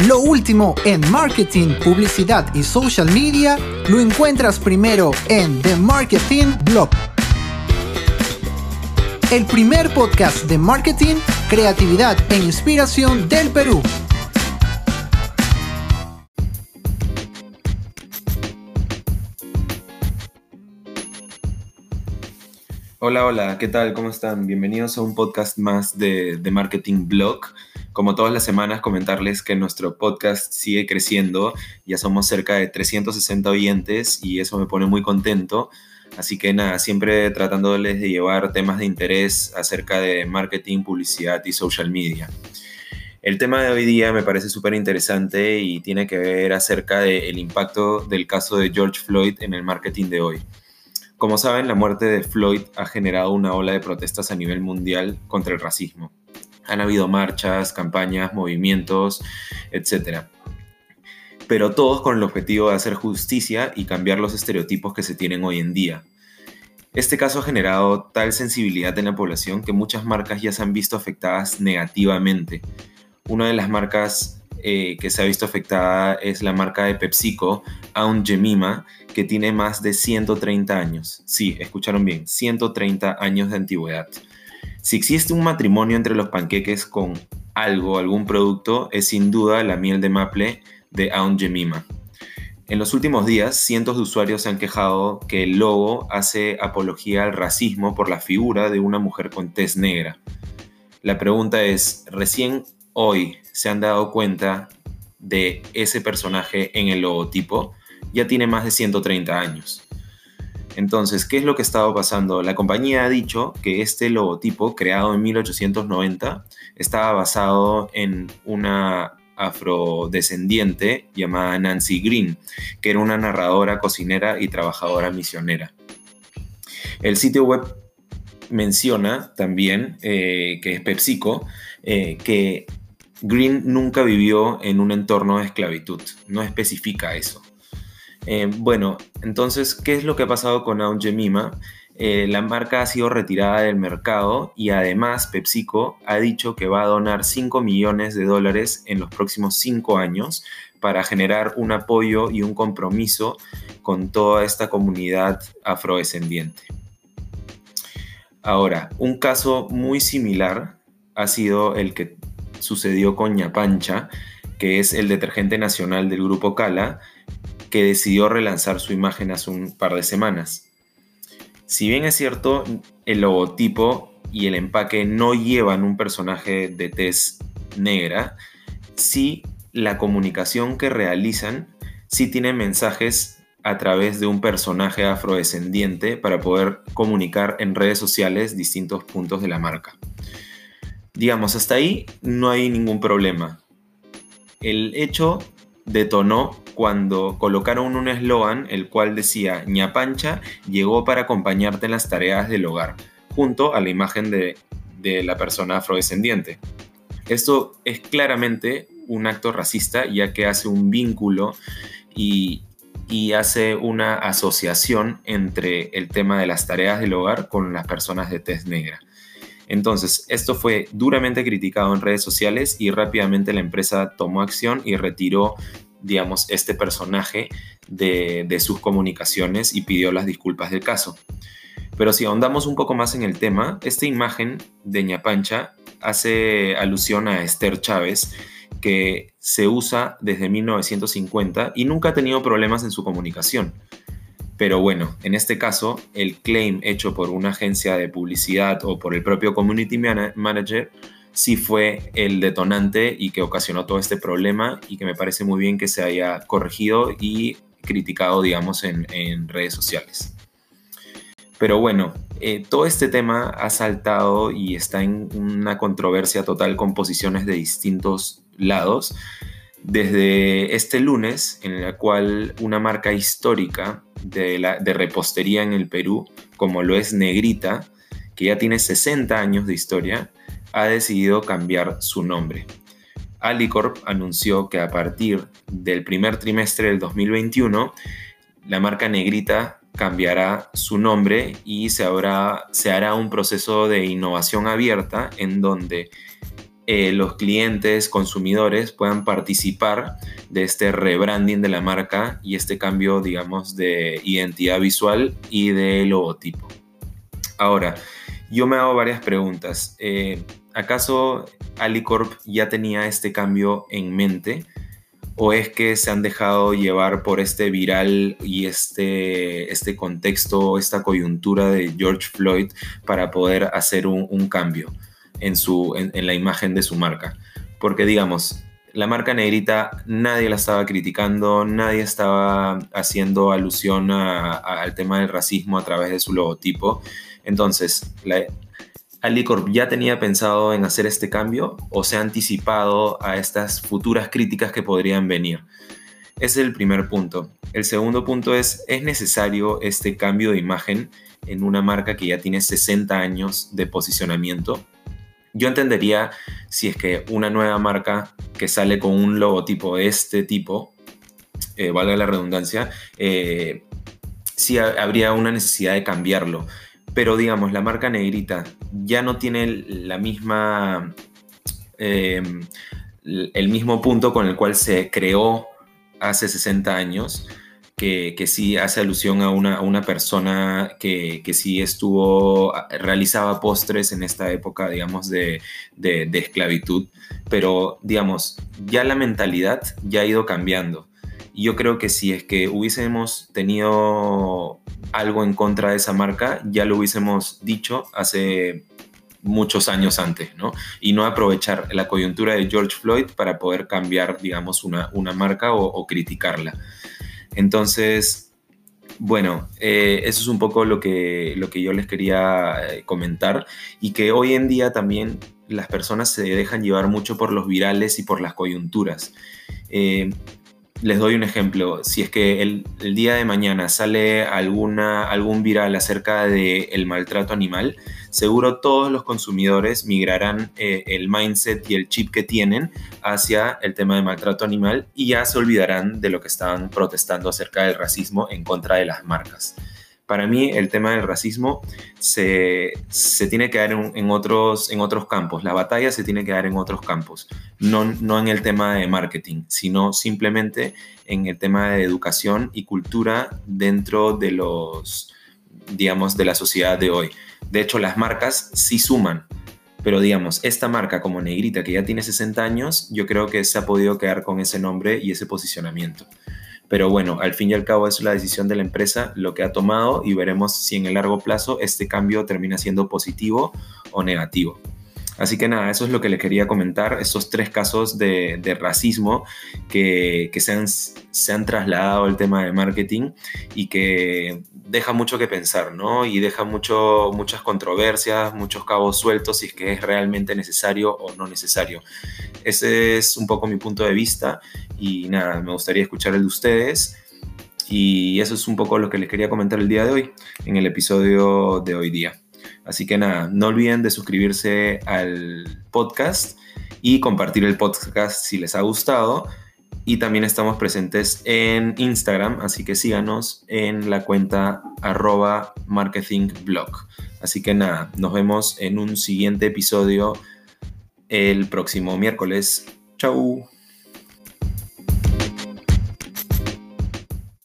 Lo último en marketing, publicidad y social media lo encuentras primero en The Marketing Blog. El primer podcast de marketing, creatividad e inspiración del Perú. Hola, hola, ¿qué tal? ¿Cómo están? Bienvenidos a un podcast más de, The Marketing Blog. Como todas las semanas, comentarles que nuestro podcast sigue creciendo. Ya somos cerca de 360 oyentes y eso me pone muy contento. Así que nada, siempre tratándoles de llevar temas de interés acerca de marketing, publicidad y social media. El tema de hoy día me parece súper interesante y tiene que ver acerca del impacto del caso de George Floyd en el marketing de hoy. Como saben, la muerte de Floyd ha generado una ola de protestas a nivel mundial contra el racismo. Han habido marchas, campañas, movimientos, etc. Pero todos con el objetivo de hacer justicia y cambiar los estereotipos que se tienen hoy en día. Este caso ha generado tal sensibilidad en la población que muchas marcas ya se han visto afectadas negativamente. Una de las marcas eh, que se ha visto afectada es la marca de PepsiCo, Aunt Jemima, que tiene más de 130 años. Sí, escucharon bien, 130 años de antigüedad. Si existe un matrimonio entre los panqueques con algo, algún producto, es sin duda la miel de maple de Aunt Jemima. En los últimos días, cientos de usuarios se han quejado que el logo hace apología al racismo por la figura de una mujer con tez negra. La pregunta es, ¿recién hoy se han dado cuenta de ese personaje en el logotipo? Ya tiene más de 130 años. Entonces, ¿qué es lo que estaba pasando? La compañía ha dicho que este logotipo, creado en 1890, estaba basado en una afrodescendiente llamada Nancy Green, que era una narradora, cocinera y trabajadora misionera. El sitio web menciona también, eh, que es PepsiCo, eh, que Green nunca vivió en un entorno de esclavitud, no especifica eso. Eh, bueno, entonces, ¿qué es lo que ha pasado con Aunt Jemima? Eh, la marca ha sido retirada del mercado y además PepsiCo ha dicho que va a donar 5 millones de dólares en los próximos 5 años para generar un apoyo y un compromiso con toda esta comunidad afrodescendiente. Ahora, un caso muy similar ha sido el que sucedió con Ñapancha, que es el detergente nacional del grupo Cala, que decidió relanzar su imagen hace un par de semanas. Si bien es cierto, el logotipo y el empaque no llevan un personaje de tez negra, sí la comunicación que realizan sí tiene mensajes a través de un personaje afrodescendiente para poder comunicar en redes sociales distintos puntos de la marca. Digamos, hasta ahí no hay ningún problema. El hecho detonó cuando colocaron un eslogan el cual decía ñapancha llegó para acompañarte en las tareas del hogar, junto a la imagen de, la persona afrodescendiente. Esto es claramente un acto racista ya que hace un vínculo y, y hace una asociación entre el tema de las tareas del hogar con las personas de tez negra. Entonces, esto fue duramente criticado en redes sociales y rápidamente la empresa tomó acción y retiró, digamos, este personaje de, sus comunicaciones y pidió las disculpas del caso. Pero si ahondamos un poco más en el tema, esta imagen de ñapancha hace alusión a Esther Chávez, que se usa desde 1950 y nunca ha tenido problemas en su comunicación. Pero bueno, en este caso, el claim hecho por una agencia de publicidad o por el propio community manager sí fue el detonante y que ocasionó todo este problema y que me parece muy bien que se haya corregido y criticado, digamos, en, redes sociales. Pero bueno, eh, todo este tema ha saltado y está en una controversia total con posiciones de distintos lados. Desde este lunes, en la cual una marca histórica de, de repostería en el Perú, como lo es Negrita, que ya tiene 60 años de historia, ha decidido cambiar su nombre. Alicorp anunció que a partir del primer trimestre del 2021, la marca Negrita cambiará su nombre y se, se hará un proceso de innovación abierta en donde eh, los clientes, consumidores puedan participar de este rebranding de la marca y este cambio, digamos, de identidad visual y de logotipo. Ahora, yo me hago varias preguntas. Eh, ¿Acaso Alicorp ya tenía este cambio en mente? ¿O es que se han dejado llevar por este viral y este, este contexto, esta coyuntura de George Floyd para poder hacer un cambio? en, su, en, la imagen de su marca. Porque digamos, la marca negrita nadie la estaba criticando, nadie estaba haciendo alusión al tema del racismo a través de su logotipo. Entonces, la, Alicorp ya tenía pensado en hacer este cambio o se ha anticipado a estas futuras críticas que podrían venir. Ese es el primer punto. El segundo punto es, ¿es necesario este cambio de imagen en una marca que ya tiene 60 años de posicionamiento? Yo entendería si es que una nueva marca que sale con un logotipo de este tipo, eh, valga la redundancia, eh, sí habría una necesidad de cambiarlo. Pero digamos, la marca negrita ya no tiene la misma, em, el mismo punto con el cual se creó hace 60 años que, sí hace alusión a una, una persona que, que, sí estuvo, realizaba postres en esta época, digamos, de, de, esclavitud, pero, digamos, ya la mentalidad ya ha ido cambiando. Yo creo que si es que hubiésemos tenido algo en contra de esa marca, ya lo hubiésemos dicho hace muchos años antes, ¿no? Y no aprovechar la coyuntura de George Floyd para poder cambiar, digamos, una, una marca o, criticarla. Entonces, bueno, eh, eso es un poco lo que, lo que yo les quería eh, comentar y que hoy en día también las personas se dejan llevar mucho por los virales y por las coyunturas. Eh, les doy un ejemplo. Si es que el, día de mañana sale alguna, algún viral acerca del el maltrato animal, seguro todos los consumidores migrarán eh, el mindset y el chip que tienen hacia el tema de maltrato animal y ya se olvidarán de lo que estaban protestando acerca del racismo en contra de las marcas. Para mí el tema del racismo se, tiene que dar en, otros, en otros campos, la batalla se tiene que dar en otros campos, no, no en el tema de marketing, sino simplemente en el tema de educación y cultura dentro de los, digamos, de la sociedad de hoy. De hecho, las marcas sí suman, pero digamos, esta marca como Negrita, que ya tiene 60 años, yo creo que se ha podido quedar con ese nombre y ese posicionamiento. Pero bueno, al fin y al cabo es la decisión de la empresa lo que ha tomado y veremos si en el largo plazo este cambio termina siendo positivo o negativo. Así que nada, eso es lo que le quería comentar, estos tres casos de, racismo que, se, han, se, han, trasladado al tema de marketing y que deja mucho que pensar, ¿no? Y deja mucho, muchas controversias, muchos cabos sueltos si es que es realmente necesario o no necesario. Ese es un poco mi punto de vista y nada, me gustaría escuchar el de ustedes. Y eso es un poco lo que les quería comentar el día de hoy, en el episodio de hoy día. Así que nada, no olviden de suscribirse al podcast y compartir el podcast si les ha gustado. Y también estamos presentes en Instagram, así que síganos en la cuenta arroba marketingblog. Así que nada, nos vemos en un siguiente episodio el próximo miércoles. Chau.